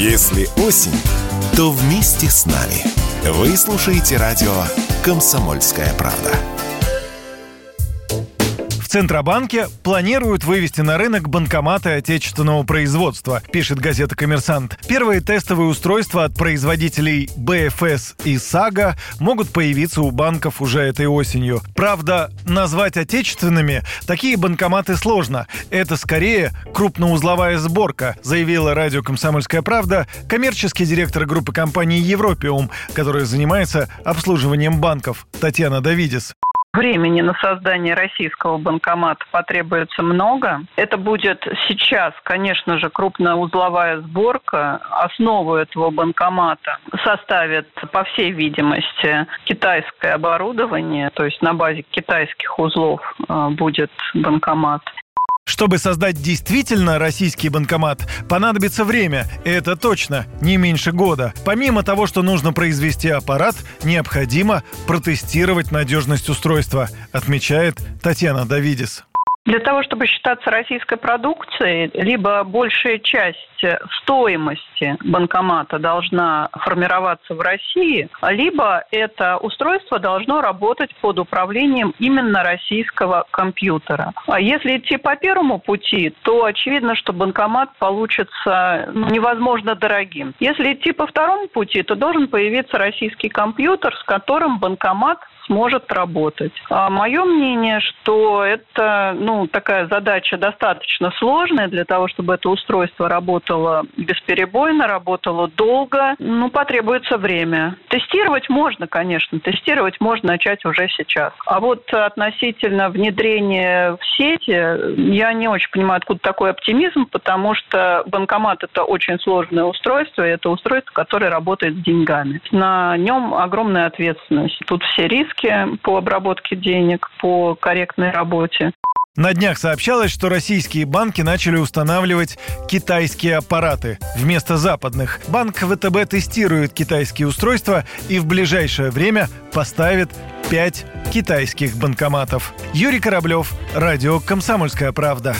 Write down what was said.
Если осень, то вместе с нами. Вы слушаете радио «Комсомольская правда». Центробанке планируют вывести на рынок банкоматы отечественного производства, пишет газета «Коммерсант». Первые тестовые устройства от производителей БФС и САГА могут появиться у банков уже этой осенью. Правда, назвать отечественными такие банкоматы сложно. Это скорее крупноузловая сборка, заявила радио «Комсомольская правда» коммерческий директор группы компании «Европиум», которая занимается обслуживанием банков, Татьяна Давидис. Времени на создание российского банкомата потребуется много. Это будет сейчас, конечно же, крупноузловая сборка. Основу этого банкомата составит, по всей видимости, китайское оборудование, то есть на базе китайских узлов э, будет банкомат. Чтобы создать действительно российский банкомат, понадобится время, и это точно, не меньше года. Помимо того, что нужно произвести аппарат, необходимо протестировать надежность устройства, отмечает Татьяна Давидис. Для того, чтобы считаться российской продукцией, либо большая часть стоимости банкомата должна формироваться в России, либо это устройство должно работать под управлением именно российского компьютера. А если идти по первому пути, то очевидно, что банкомат получится ну, невозможно дорогим. Если идти по второму пути, то должен появиться российский компьютер, с которым банкомат сможет работать. А мое мнение, что это ну, такая задача достаточно сложная для того, чтобы это устройство работало бесперебойно, работало долго. Ну, потребуется время. Тестировать можно, конечно. Тестировать можно начать уже сейчас. А вот относительно внедрения в сети, я не очень понимаю, откуда такой оптимизм, потому что банкомат – это очень сложное устройство, и это устройство, которое работает с деньгами. На нем огромная ответственность. Тут все риски, риски по обработке денег, по корректной работе. На днях сообщалось, что российские банки начали устанавливать китайские аппараты вместо западных. Банк ВТБ тестирует китайские устройства и в ближайшее время поставит 5 китайских банкоматов. Юрий Кораблев, радио «Комсомольская правда».